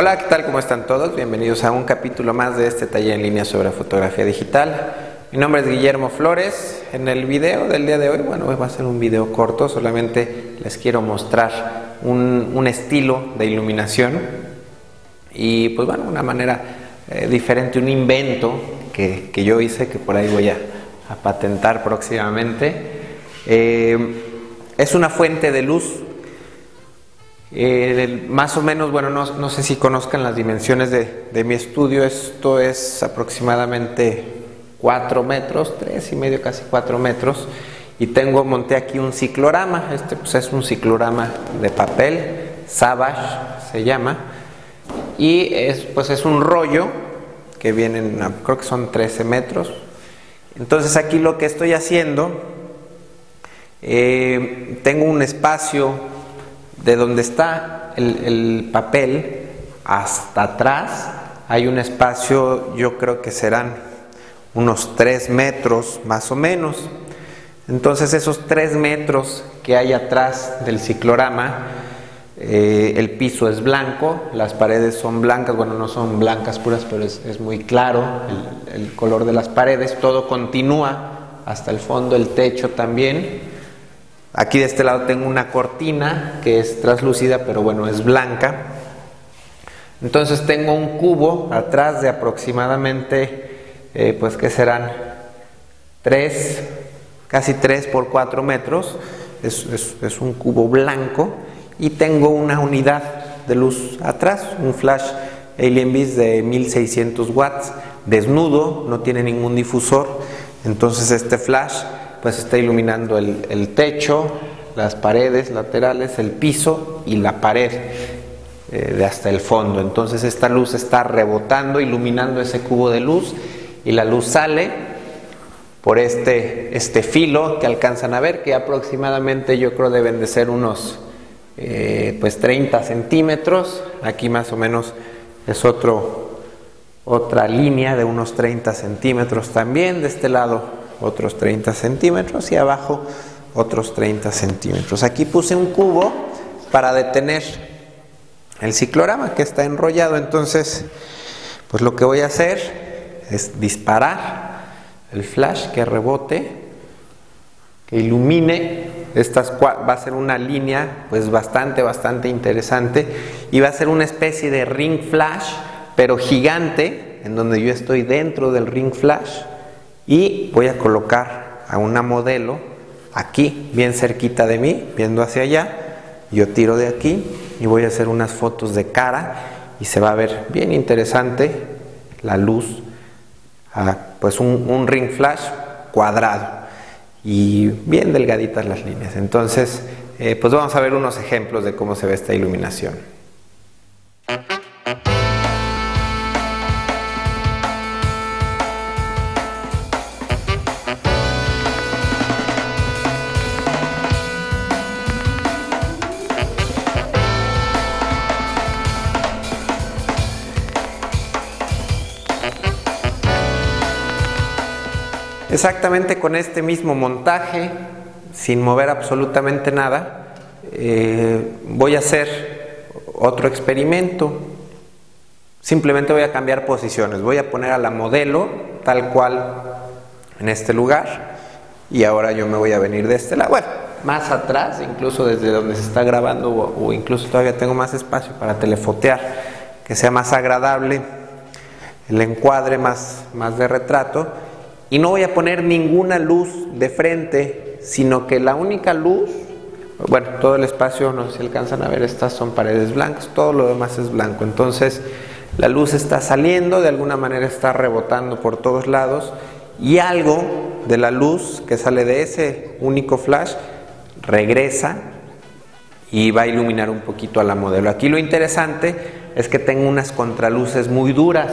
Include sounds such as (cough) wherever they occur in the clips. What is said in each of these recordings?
Hola, ¿qué tal? ¿Cómo están todos? Bienvenidos a un capítulo más de este taller en línea sobre fotografía digital. Mi nombre es Guillermo Flores. En el video del día de hoy, bueno, va a ser un video corto, solamente les quiero mostrar un, estilo de iluminación y pues bueno, una manera eh, diferente, un invento que, yo hice, que por ahí voy a, patentar próximamente. Eh, es una fuente de luz eh, más o menos, bueno, no, sé si conozcan las dimensiones de, mi estudio, esto es aproximadamente 4 metros, 3 y medio, casi 4 metros, y tengo, monté aquí un ciclorama, este pues es un ciclorama de papel, Savage se llama, y es, pues es un rollo que viene, creo que son 13 metros, entonces aquí lo que estoy haciendo, eh, tengo un espacio de donde está el, papel hasta atrás hay un espacio, yo creo que serán unos 3 metros más o menos. Entonces esos 3 metros que hay atrás del ciclorama, eh, el piso es blanco, las paredes son blancas, bueno, no son blancas puras, pero es, muy claro el, el color de las paredes, todo continúa hasta el fondo, el techo también. Aquí de este lado tengo una cortina que es translúcida, pero bueno, es blanca. Entonces tengo un cubo atrás de aproximadamente, eh, pues que serán 3, casi 3 por 4 metros. Es, un cubo blanco y tengo una unidad de luz atrás, un flash Alien Beast de 1600 watts, desnudo, no tiene ningún difusor. Entonces este flash pues está iluminando el, techo, las paredes laterales, el piso y la pared eh, de hasta el fondo. Entonces esta luz está rebotando, iluminando ese cubo de luz y la luz sale por este, este filo que alcanzan a ver, que aproximadamente yo creo deben de ser unos eh, pues 30 centímetros. Aquí más o menos es otro, otra línea de unos 30 centímetros también. De este lado otros 30 centímetros y abajo otros 30 centímetros. Aquí puse un cubo para detener el ciclorama que está enrollado, entonces pues lo que voy a hacer es disparar el flash que rebote, que ilumine estas va a ser una línea pues bastante bastante interesante y va a ser una especie de ring flash pero gigante en donde yo estoy dentro del ring flash y voy a colocar a una modelo aquí, bien cerquita de mí, viendo hacia allá. Yo tiro de aquí y voy a hacer unas fotos de cara y se va a ver bien interesante la luz, pues un, ring flash cuadrado y bien delgaditas las líneas. Entonces, eh, pues vamos a ver unos ejemplos de cómo se ve esta iluminación. Exactamente con este mismo montaje, sin mover absolutamente nada, eh, voy a hacer otro experimento. Simplemente voy a cambiar posiciones. Voy a poner a la modelo tal cual en este lugar y ahora yo me voy a venir de este lado. Bueno, más atrás, incluso desde donde se está grabando o, incluso todavía tengo más espacio para telefotear, que sea más agradable el encuadre más, más de retrato y no voy a poner ninguna luz de frente, sino que la única luz, bueno, todo el espacio, no sé si alcanzan a ver, estas son paredes blancas, todo lo demás es blanco. Entonces, la luz está saliendo, de alguna manera está rebotando por todos lados y algo de la luz que sale de ese único flash regresa y va a iluminar un poquito a la modelo. Aquí lo interesante es que tengo unas contraluces muy duras.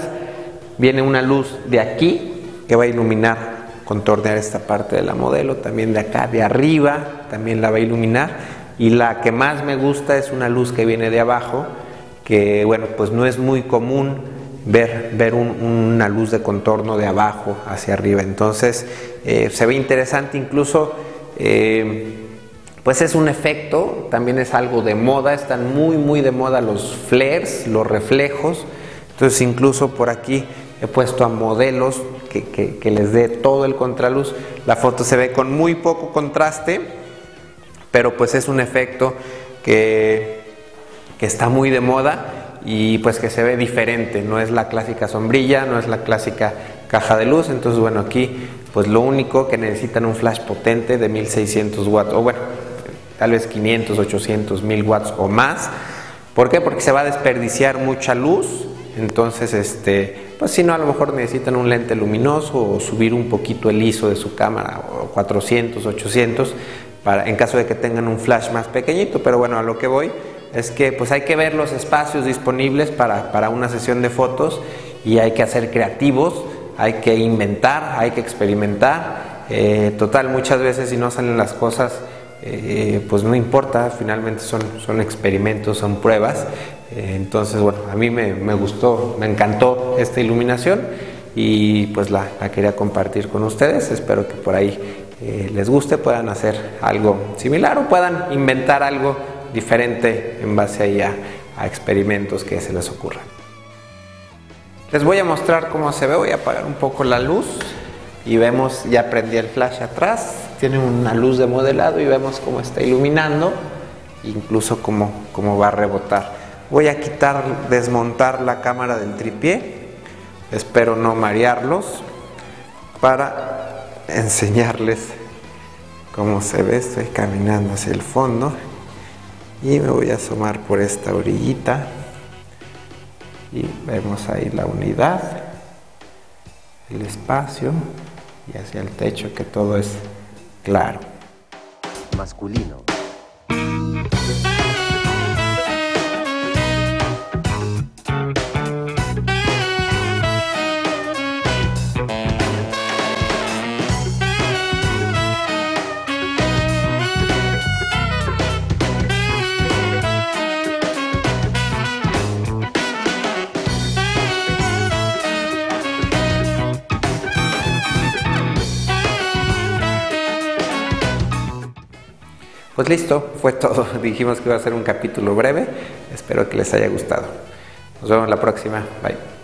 Viene una luz de aquí que va a iluminar, contornear esta parte de la modelo, también de acá, de arriba, también la va a iluminar. Y la que más me gusta es una luz que viene de abajo, que bueno, pues no es muy común ver, ver una luz de contorno de abajo hacia arriba. Entonces eh, se ve interesante incluso, eh, pues es un efecto, también es algo de moda, están muy muy de moda los flares, los reflejos, entonces incluso por aquí he puesto a modelos que, les dé todo el contraluz, la foto se ve con muy poco contraste, pero pues es un efecto que, que está muy de moda y pues que se ve diferente, no es la clásica sombrilla, no es la clásica caja de luz, entonces bueno aquí pues lo único que necesitan un flash potente de 1600 watts, o bueno, tal vez 500, 800, 1000 watts o más. ¿Por qué? Porque se va a desperdiciar mucha luz. Entonces, este, pues si no, a lo mejor necesitan un lente luminoso o subir un poquito el ISO de su cámara, o 400, 800, para, en caso de que tengan un flash más pequeñito. Pero bueno, a lo que voy es que pues hay que ver los espacios disponibles para, para una sesión de fotos y hay que ser creativos, hay que inventar, hay que experimentar. Eh, total, muchas veces si no salen las cosas eh, pues no importa, finalmente son, son experimentos, son pruebas. Eh, entonces, bueno, a mí me, gustó, me encantó esta iluminación y pues la, quería compartir con ustedes. Espero que por ahí eh, les guste, puedan hacer algo similar o puedan inventar algo diferente en base a, a experimentos que se les ocurran. Les voy a mostrar cómo se ve, voy a apagar un poco la luz y vemos, ya prendí el flash atrás, tiene una luz de modelado y vemos cómo está iluminando, incluso cómo, cómo va a rebotar. Voy a quitar, desmontar la cámara del tripié, espero no marearlos, para enseñarles cómo se ve, estoy caminando hacia el fondo y me voy a asomar por esta orillita y vemos ahí la unidad, el espacio y hacia el techo que todo es claro. Masculino. Pues listo, fue todo. (laughs) Dijimos que iba a ser un capítulo breve. Espero que les haya gustado. Nos vemos la próxima. Bye.